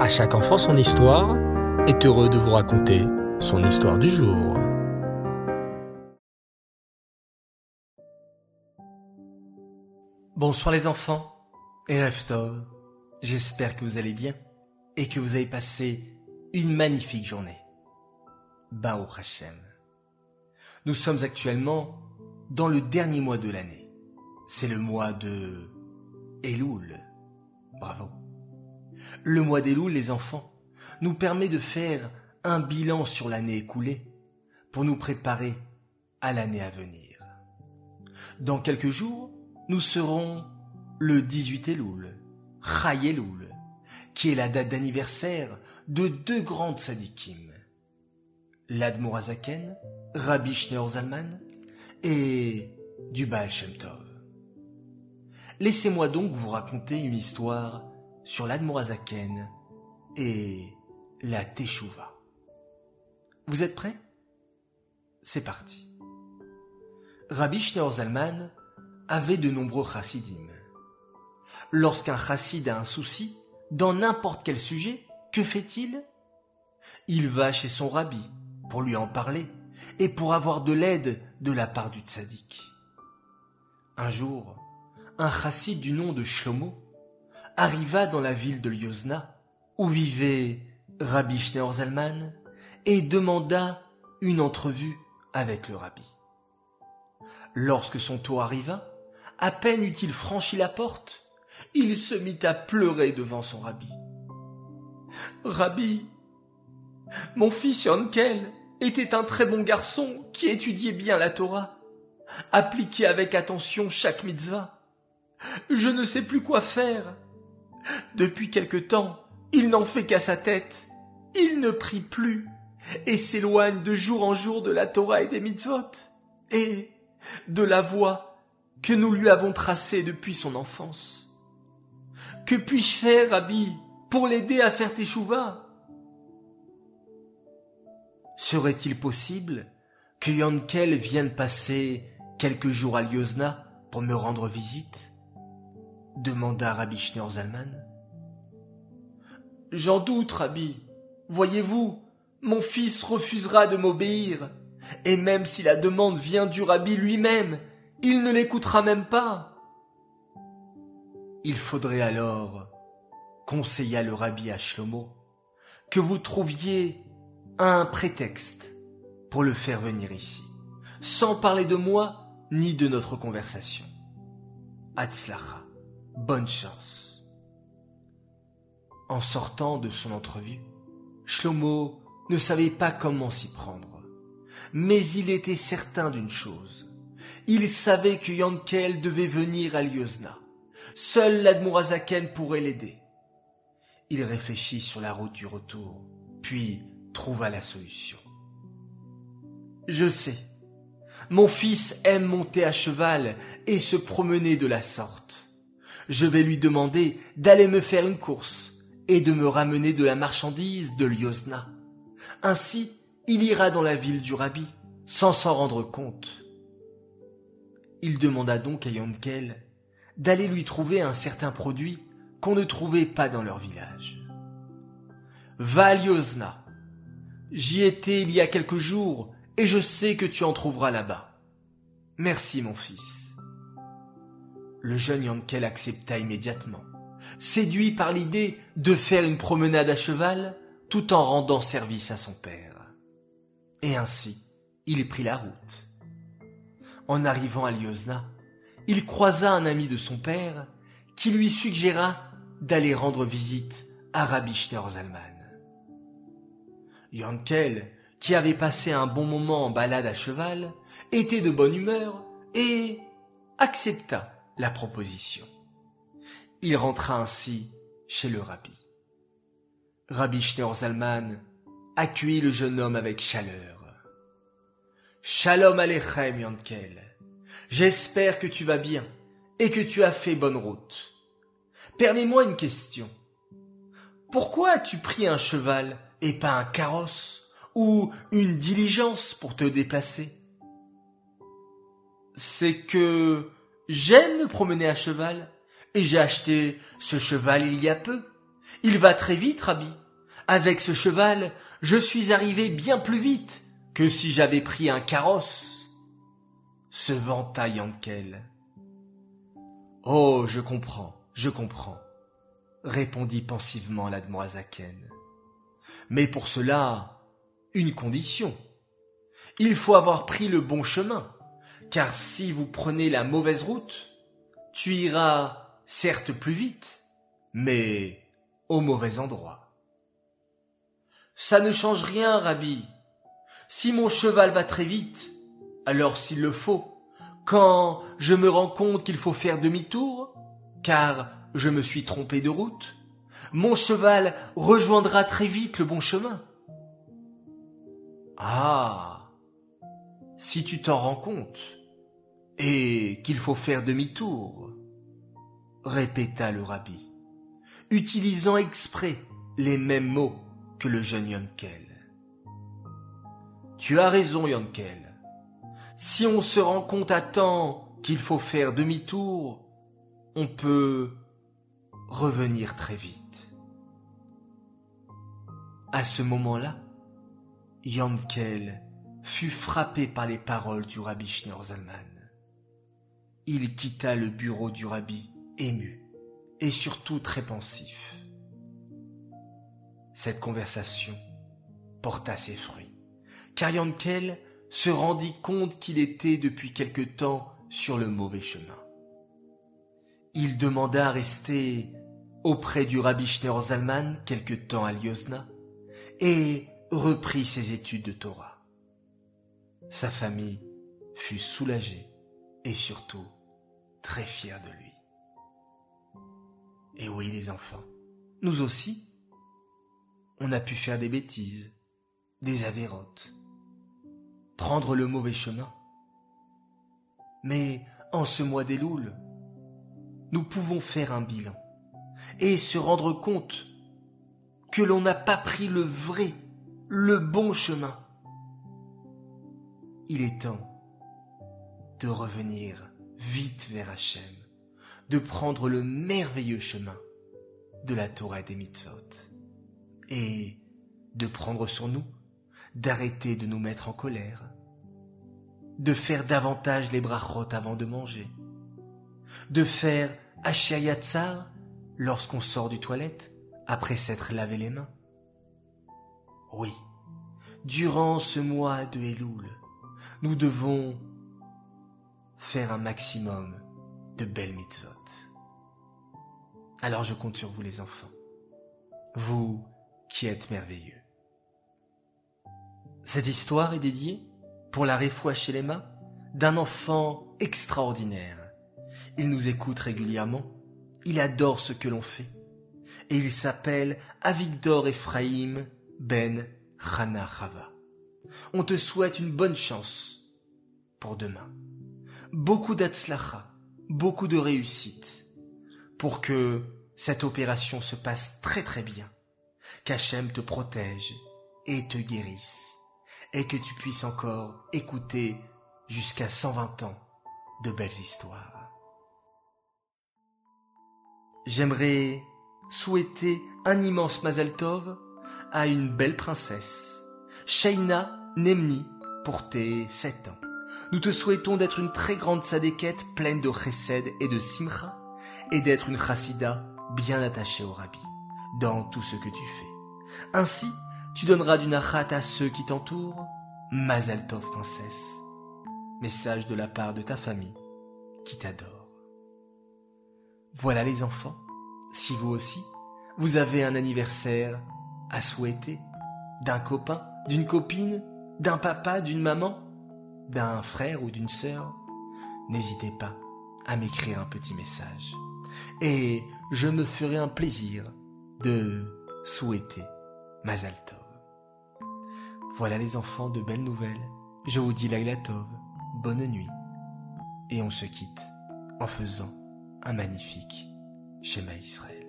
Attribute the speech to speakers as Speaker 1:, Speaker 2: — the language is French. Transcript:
Speaker 1: À chaque enfant son histoire est heureux de vous raconter son histoire du jour.
Speaker 2: Bonsoir les enfants et Reftov. J'espère que vous allez bien et que vous avez passé une magnifique journée. Bao Hashem. Nous sommes actuellement dans le dernier mois de l'année. C'est le mois de Elul. Le mois d'Elul, les enfants, nous permet de faire un bilan sur l'année écoulée pour nous préparer à l'année à venir. Dans quelques jours, nous serons le 18 Elul, Chai Elul, qui est la date d'anniversaire de deux grandes sadikim, l'Admorazaken, Rabbi Shneur Zalman et du Baal Shem Tov. Laissez-moi donc vous raconter une histoire sur l'Admorazaken et la Teshuvah. Vous êtes prêts? C'est parti. Rabbi Shneur Zalman avait de nombreux chassidim. Lorsqu'un chassid a un souci, dans n'importe quel sujet, que fait-il? Il va chez son rabbi pour lui en parler et pour avoir de l'aide de la part du tzaddik. Un jour, un chassid du nom de Shlomo arriva dans la ville de Lyozna, où vivait Rabbi Schneur Zalman, et demanda une entrevue avec le rabbi. Lorsque son tour arriva, à peine eut-il franchi la porte, il se mit à pleurer devant son rabbi. Rabbi, mon fils Yonkel était un très bon garçon qui étudiait bien la Torah, appliquait avec attention chaque mitzvah. Je ne sais plus quoi faire. Depuis quelque temps, il n'en fait qu'à sa tête. Il ne prie plus et s'éloigne de jour en jour de la Torah et des mitzvot et de la voie que nous lui avons tracé depuis son enfance. Que puis-je faire, Rabbi, pour l'aider à faire tes chouvas Serait-il possible que Yonkel vienne passer quelques jours à Lyozna pour me rendre visite? Demanda Rabbi Schneur Zalman. J'en doute, Rabbi. Voyez-vous, mon fils refusera de m'obéir, et même si la demande vient du Rabbi lui-même, il ne l'écoutera même pas. Il faudrait alors, conseilla le rabbi à Shlomo, que vous trouviez un prétexte pour le faire venir ici, sans parler de moi ni de notre conversation. Atzlacha, bonne chance. En sortant de son entrevue, Shlomo ne savait pas comment s'y prendre, mais il était certain d'une chose il savait que Yankel devait venir à Lyozna. Seul l'Admourazaken pourrait l'aider. Il réfléchit sur la route du retour, puis trouva la solution. Je sais. Mon fils aime monter à cheval et se promener de la sorte. Je vais lui demander d'aller me faire une course et de me ramener de la marchandise de Lyozna. Ainsi, il ira dans la ville du rabbi sans s'en rendre compte. Il demanda donc à Yonkel d'aller lui trouver un certain produit qu'on ne trouvait pas dans leur village. Va à. J'y étais il y a quelques jours et je sais que tu en trouveras là-bas. Merci mon fils. Le jeune Yonkel accepta immédiatement, séduit par l'idée de faire une promenade à cheval tout en rendant service à son père. Et ainsi, il prit la route. En arrivant à Lyozna, il croisa un ami de son père qui lui suggéra d'aller rendre visite à Rabbi Zalman. Yankel, qui avait passé un bon moment en balade à cheval, était de bonne humeur et accepta la proposition. Il rentra ainsi chez le rabbi. Rabbi Schneur Zalman accueillit le jeune homme avec chaleur. Shalom Alechem, Yankel. J'espère que tu vas bien et que tu as fait bonne route. Permets-moi une question. Pourquoi as-tu pris un cheval et pas un carrosse ou une diligence pour te déplacer? C'est que j'aime me promener à cheval et j'ai acheté ce cheval il y a peu. Il va très vite, Rabbi. Avec ce cheval, je suis arrivé bien plus vite que si j'avais pris un carrosse. Se vanta Yankel. Oh, je comprends, je comprends, répondit pensivement l'admoisaken. Mais pour cela, une condition. Il faut avoir pris le bon chemin, car si vous prenez la mauvaise route, tu iras certes plus vite, mais au mauvais endroit. Ça ne change rien, Rabbi. Si mon cheval va très vite, alors s'il le faut, quand je me rends compte qu'il faut faire demi-tour, car je me suis trompé de route, mon cheval rejoindra très vite le bon chemin. Ah. Si tu t'en rends compte, et qu'il faut faire demi-tour, répéta le rabbi, utilisant exprès les mêmes mots que le jeune Yonkel. Tu as raison, Yonkel. Si on se rend compte à temps qu'il faut faire demi-tour, on peut revenir très vite. À ce moment-là, Yonkel fut frappé par les paroles du rabbi Schneerzalman. Il quitta le bureau du rabbi ému et surtout très pensif. Cette conversation porta ses fruits, car Yankel se rendit compte qu'il était depuis quelque temps sur le mauvais chemin. Il demanda à rester auprès du rabbi Schneur Zalman quelque temps à Liozna et reprit ses études de Torah. Sa famille fut soulagée et surtout très fière de lui. Et oui, les enfants, nous aussi, on a pu faire des bêtises, des avérotes, prendre le mauvais chemin. Mais en ce mois des louls, nous pouvons faire un bilan et se rendre compte que l'on n'a pas pris le vrai, le bon chemin. Il est temps de revenir vite vers Hachem de prendre le merveilleux chemin de la Torah des mitzvot et de prendre sur nous d'arrêter de nous mettre en colère, de faire davantage les brachot avant de manger, de faire Ashayatzar lorsqu'on sort du toilette après s'être lavé les mains. Oui, durant ce mois de Elul, nous devons faire un maximum de belles mitzvot. Alors je compte sur vous les enfants, vous qui êtes merveilleux. Cette histoire est dédiée pour la réfoua chez les mains d'un enfant extraordinaire. Il nous écoute régulièrement, il adore ce que l'on fait, et il s'appelle Avigdor Ephraim Ben Chana Chava. On te souhaite une bonne chance pour demain. Beaucoup d'atzlacha, beaucoup de réussite pour que cette opération se passe très très bien, qu'Hachem te protège et te guérisse, et que tu puisses encore écouter jusqu'à 120 ans de belles histoires. J'aimerais souhaiter un immense Mazel Tov à une belle princesse, Shaina Nemni, pour tes sept ans. Nous te souhaitons d'être une très grande sadéquette pleine de chesed et de simcha, et d'être une chassida bien attachée au rabbi, dans tout ce que tu fais. Ainsi, tu donneras du nachat à ceux qui t'entourent. Mazal Tov, princesse. Message de la part de ta famille, qui t'adore. Voilà les enfants, si vous aussi, vous avez un anniversaire à souhaiter, d'un copain, d'une copine, d'un papa, d'une maman, d'un frère ou d'une sœur, n'hésitez pas à m'écrire un petit message. Et je me ferai un plaisir de souhaiter Mazal Tov. Voilà les enfants de belles nouvelles. Je vous dis Laila Tov, bonne nuit. Et on se quitte en faisant un magnifique schéma Israël.